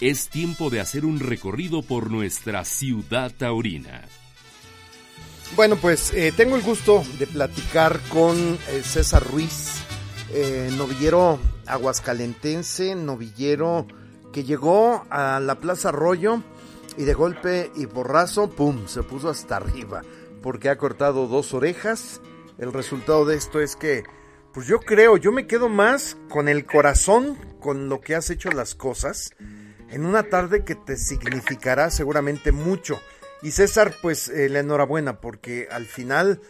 es tiempo de hacer un recorrido por nuestra ciudad taurina. Bueno, pues eh, tengo el gusto de platicar con eh, César Ruiz, eh, novillero aguascalentense, novillero que llegó a la Plaza Arroyo y de golpe y borrazo, ¡pum!, se puso hasta arriba porque ha cortado dos orejas. El resultado de esto es que, pues yo creo, yo me quedo más con el corazón, con lo que has hecho las cosas, en una tarde que te significará seguramente mucho. Y César, pues eh, la enhorabuena, porque al final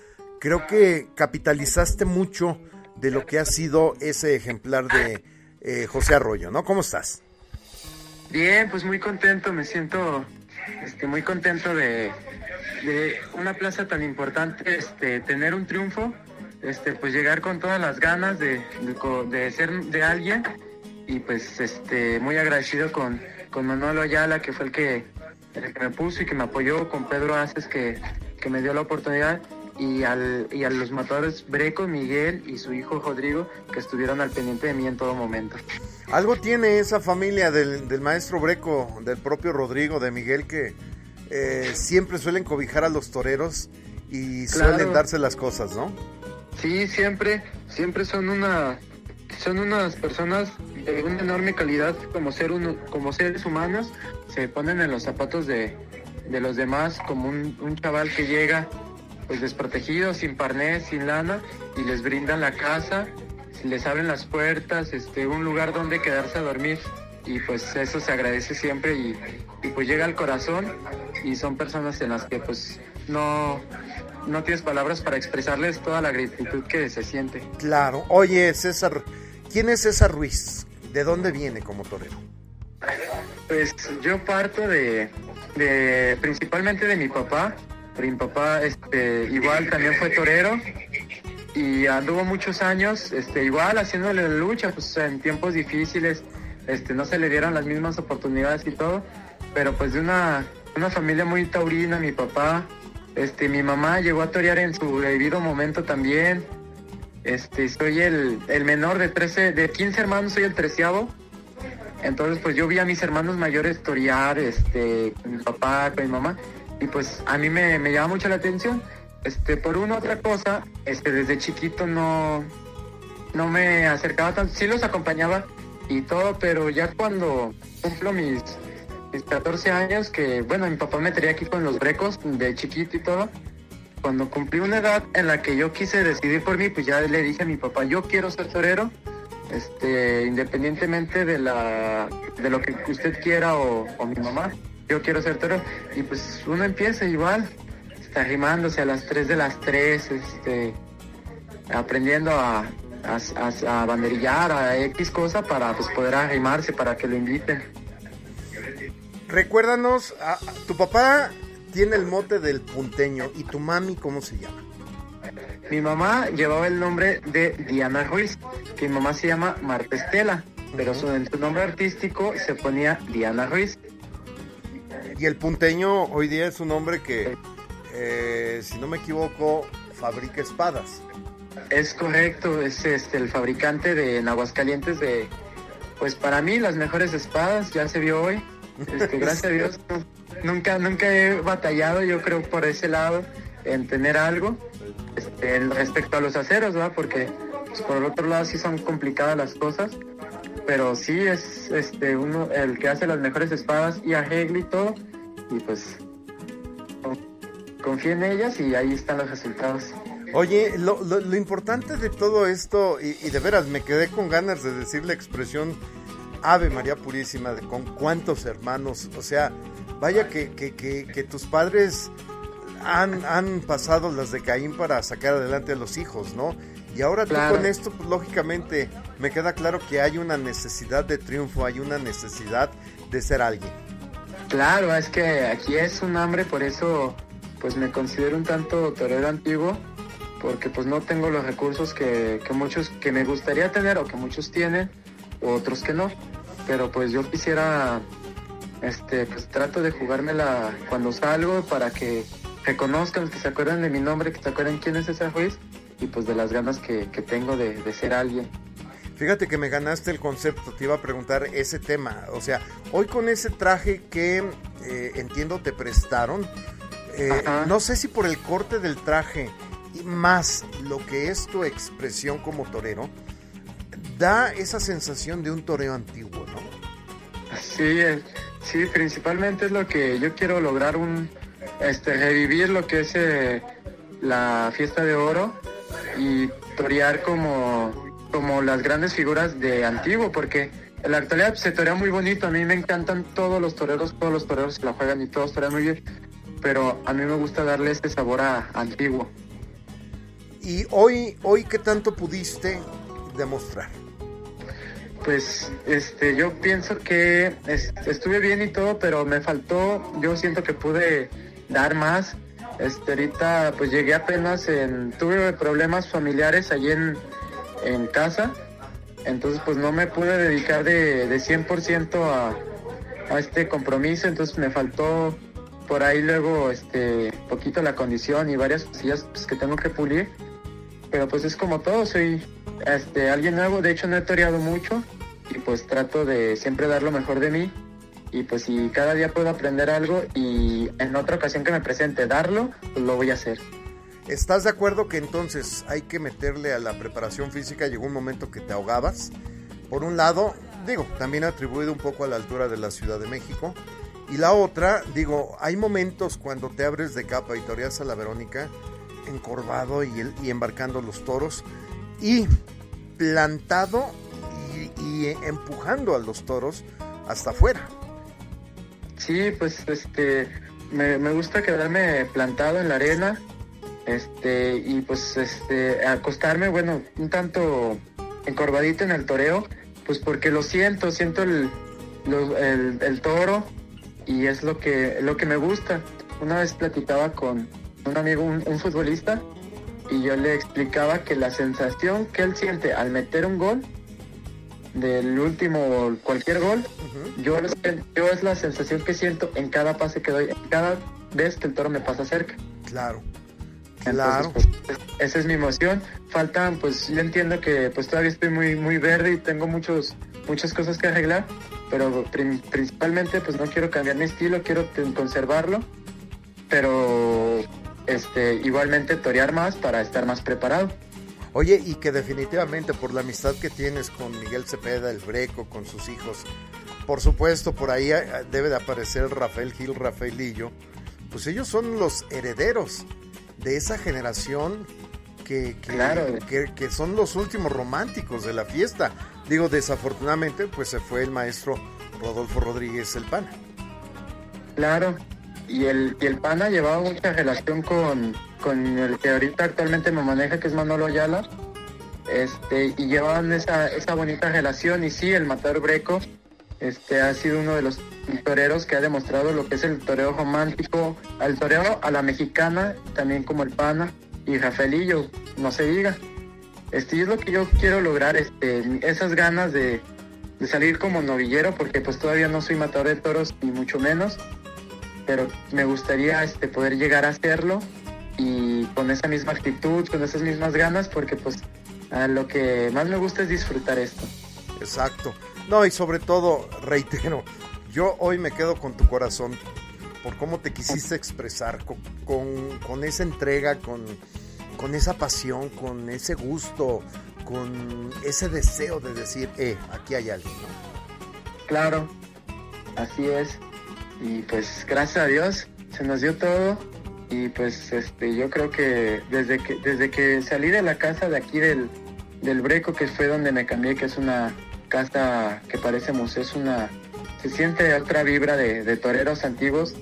creo que capitalizaste mucho de lo que ha sido ese ejemplar de eh, José Arroyo, ¿no? ¿Cómo estás? Bien, pues muy contento, me siento este, muy contento de, una plaza tan importante, este, tener un triunfo, este, pues llegar con todas las ganas de, de, ser de alguien y pues este, muy agradecido con, con Manolo Ayala, que fue el que, el que me puso y que me apoyó, con Pedro Aces, que, que me dio la oportunidad y, al, y a los matadores Breco, Miguel y su hijo Rodrigo, que estuvieron al pendiente de mí en todo momento. Algo tiene esa familia del, del maestro Breco, del propio Rodrigo, de Miguel, que eh, siempre suelen cobijar a los toreros y suelen darse las cosas, ¿no? Sí, siempre, siempre son una, son unas personas una enorme calidad como ser uno, como seres humanos, se ponen en los zapatos de, de los demás como un, un chaval que llega pues desprotegidos, sin parnés, sin lana, y les brindan la casa, les abren las puertas, este, un lugar donde quedarse a dormir, y pues eso se agradece siempre y, pues llega al corazón y son personas en las que pues no, no tienes palabras para expresarles toda la gratitud que se siente. Claro, oye César, ¿quién es César Ruiz? ¿De dónde viene como torero? Pues yo parto de, de principalmente de mi papá, mi papá este, igual también fue torero y anduvo muchos años este, igual haciéndole la lucha pues, en tiempos difíciles. Este, no se le dieron las mismas oportunidades y todo, pero pues de una, una familia muy taurina, mi papá, este, mi mamá llegó a torear en su debido momento también. Este, soy el, el menor de 13, de 15 hermanos, soy el treceavo. Entonces, pues yo vi a mis hermanos mayores torear, este, con mi papá, con mi mamá, y pues a mí me, me llama mucho la atención. Este, por una otra cosa, este, desde chiquito no, no me acercaba tanto, sí los acompañaba y todo, pero ya cuando cumplo mis, mis 14 años, que bueno, mi papá me tenía aquí con los brecos de chiquito y todo, cuando cumplí una edad en la que yo quise decidir por mí, pues ya le dije a mi papá, yo quiero ser torero, este, independientemente de la, de lo que usted quiera o, o mi mamá yo quiero ser toro. Y pues uno empieza igual, está rimándose a las 3 de las 3, este, aprendiendo a, a, banderillar, a X cosa para pues, poder arrimarse, para que lo inviten. Recuérdanos, a, tu papá tiene el mote del punteño y tu mami, ¿cómo se llama? Mi mamá llevaba el nombre de Diana Ruiz, que mi mamá se llama Marta Estela, pero su, en su nombre artístico se ponía Diana Ruiz. Y el punteño hoy día es un hombre que, eh, si no me equivoco, fabrica espadas. Es correcto, es este, el fabricante de en Aguascalientes de, pues para mí las mejores espadas, ya se vio hoy. Este, gracias a Dios, nunca, nunca he batallado, yo creo, por ese lado, en tener algo este, respecto a los aceros, ¿verdad? Porque pues, por el otro lado sí son complicadas las cosas pero sí es este uno el que hace las mejores espadas y arregla y todo y pues confía en ellas y ahí están los resultados. Oye, lo, lo, importante de todo esto, y, de veras me quedé con ganas de decir la expresión Ave María Purísima, de con cuántos hermanos, o sea, vaya que, que, que, que tus padres han, han, pasado las de Caín para sacar adelante a los hijos, ¿no? Y ahora tú con esto, pues lógicamente me queda claro que hay una necesidad de triunfo, hay una necesidad de ser alguien. Claro, es que aquí es un hambre, por eso pues me considero un tanto torero antiguo, porque pues no tengo los recursos que, que muchos, que me gustaría tener o que muchos tienen, otros que no. Pero pues yo quisiera, este, pues trato de jugármela cuando salgo para que reconozcan, que se acuerden de mi nombre, que se acuerden quién es ese juez y pues de las ganas que, que tengo de, de ser alguien. Fíjate que me ganaste el concepto, te iba a preguntar ese tema. O sea, hoy con ese traje que eh, entiendo te prestaron, eh, no sé si por el corte del traje y más lo que es tu expresión como torero, da esa sensación de un toreo antiguo, ¿no? Sí, sí, principalmente es lo que yo quiero lograr, un este, revivir lo que es eh, la fiesta de oro y torear como, como las grandes figuras de antiguo, porque en la actualidad se torea muy bonito, a mí me encantan todos los toreros, todos los toreros que la juegan y todos torean muy bien, pero a mí me gusta darle este sabor a antiguo. ¿Y hoy, hoy qué tanto pudiste demostrar? Pues este, yo pienso que estuve bien y todo, pero me faltó, yo siento que pude dar más. Este, ahorita pues llegué apenas en, tuve problemas familiares allí en, en casa, entonces pues no me pude dedicar de, de 100% a, a este compromiso, entonces me faltó por ahí luego este poquito la condición y varias cosillas pues, que tengo que pulir. Pero pues es como todo soy este alguien nuevo. De hecho no he toreado mucho y pues trato de siempre dar lo mejor de mí y pues si cada día puedo aprender algo y en otra ocasión que me presente darlo pues lo voy a hacer ¿Estás de acuerdo que entonces hay que meterle a la preparación física? Llegó un momento que te ahogabas. Por un lado, digo, también atribuido un poco a la altura de la Ciudad de México. Y la otra, digo, hay momentos cuando te abres de capa y toreas a la Verónica encorvado y, y embarcando los toros y plantado y, empujando a los toros hasta afuera. Sí, pues este, me, gusta quedarme plantado en la arena, este, y pues este, acostarme, bueno, un tanto encorvadito en el toreo, pues porque lo siento, siento el, el, el toro, y es lo que, lo que me gusta. Una vez platicaba con un amigo, un, futbolista, y yo le explicaba que la sensación que él siente al meter un gol, del último cualquier gol, yo, yo es la sensación que siento en cada pase que doy, cada vez que el toro me pasa cerca. Claro. Claro. Pues, esa es mi emoción. Faltan, pues yo entiendo que pues todavía estoy muy muy verde y tengo muchos muchas cosas que arreglar, pero principalmente pues no quiero cambiar mi estilo, quiero conservarlo, pero este igualmente torear más para estar más preparado. Oye, y que definitivamente por la amistad que tienes con Miguel Cepeda, el Breco, con sus hijos, por supuesto por ahí eh, debe de aparecer Rafael Gil, Rafaelillo, pues ellos son los herederos de esa generación que, que, que, son los últimos románticos de la fiesta. Digo, desafortunadamente, pues se fue el maestro Rodolfo Rodríguez el Pana. Claro, y el, y el Pana llevaba mucha relación con, con el que ahorita actualmente me maneja, que es Manolo Ayala. Este, y llevaban esa, esa bonita relación. Y sí, el Matador Breco este, ha sido uno de los toreros que ha demostrado lo que es el toreo romántico, al toreo a la mexicana, también como el Pana y Rafaelillo, no se diga. Este, es lo que yo quiero lograr, este, esas ganas de, salir como novillero, porque pues todavía no soy matador de toros, ni mucho menos, pero me gustaría este, poder llegar a hacerlo y con esa misma actitud, con esas mismas ganas, porque pues lo que más me gusta es disfrutar esto. Exacto. No, y sobre todo, reitero, yo hoy me quedo con tu corazón por cómo te quisiste expresar, con, esa entrega, con, con, esa pasión, con ese gusto, con ese deseo de decir, eh, aquí hay alguien, ¿no? Claro, así es. Y pues gracias a Dios se nos dio todo y pues este yo creo que desde que desde que salí de la casa de aquí del, del Breco que fue donde me cambié que es una casa que parece museo, es una, se siente otra vibra de, toreros antiguos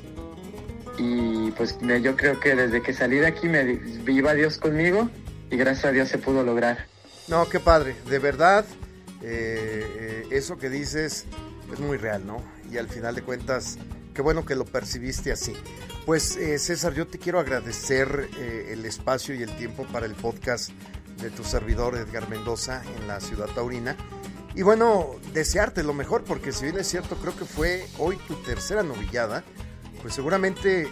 y pues yo creo que desde que salí de aquí me viva Dios conmigo y gracias a Dios se pudo lograr. No, qué padre, de verdad, eh, eh, eso que dices es muy real, ¿no? Y al final de cuentas, qué bueno que lo percibiste así. Pues eh, César, yo te quiero agradecer el espacio y el tiempo para el podcast de tu servidor Edgar Mendoza en la ciudad taurina. Y bueno, desearte lo mejor, porque si bien es cierto, creo que fue hoy tu tercera novillada, pues seguramente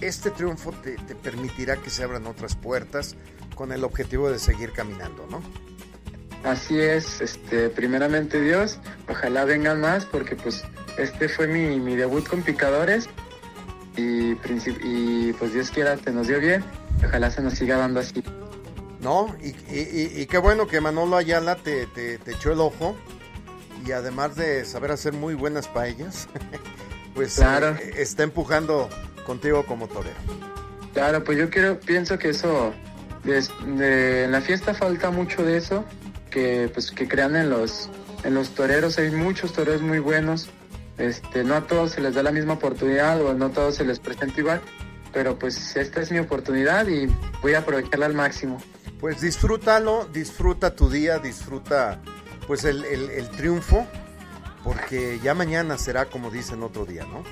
este triunfo te, permitirá que se abran otras puertas con el objetivo de seguir caminando, ¿no? Así es, este, primeramente Dios, ojalá vengan más porque pues este fue mi, mi debut con picadores y, y pues Dios quiera te nos dio bien, ojalá se nos siga dando así. No, y, y, qué bueno que Manolo Ayala te, te, echó el ojo y además de saber hacer muy buenas paellas, pues claro. Eh, está empujando contigo como torero. Claro, pues yo quiero, pienso que eso, de, en la fiesta falta mucho de eso, que pues que crean en los, en los toreros, hay muchos toreros muy buenos, este, no a todos se les da la misma oportunidad o no a todos se les presenta igual, pero pues esta es mi oportunidad y voy a aprovecharla al máximo pues disfrútalo, disfruta tu día, disfruta pues el, triunfo, porque ya mañana será como dicen otro día, ¿no?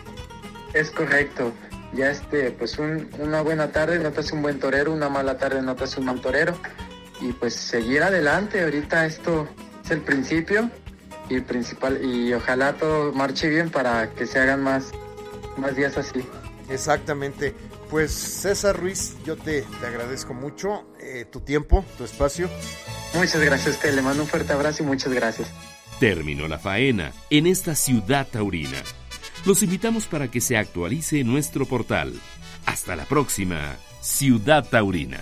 Es correcto. Ya este, pues una buena tarde no te hace un buen torero, una mala tarde no te hace un mal torero. Y pues seguir adelante, ahorita esto es el principio y principal y ojalá todo marche bien para que se hagan más, más días así. Exactamente. Pues César Ruiz, yo te, agradezco mucho eh, tu tiempo, tu espacio. Muchas gracias, te le mando un fuerte abrazo y muchas gracias. Terminó la faena en esta ciudad taurina. Los invitamos para que se actualice nuestro portal. Hasta la próxima, Ciudad Taurina.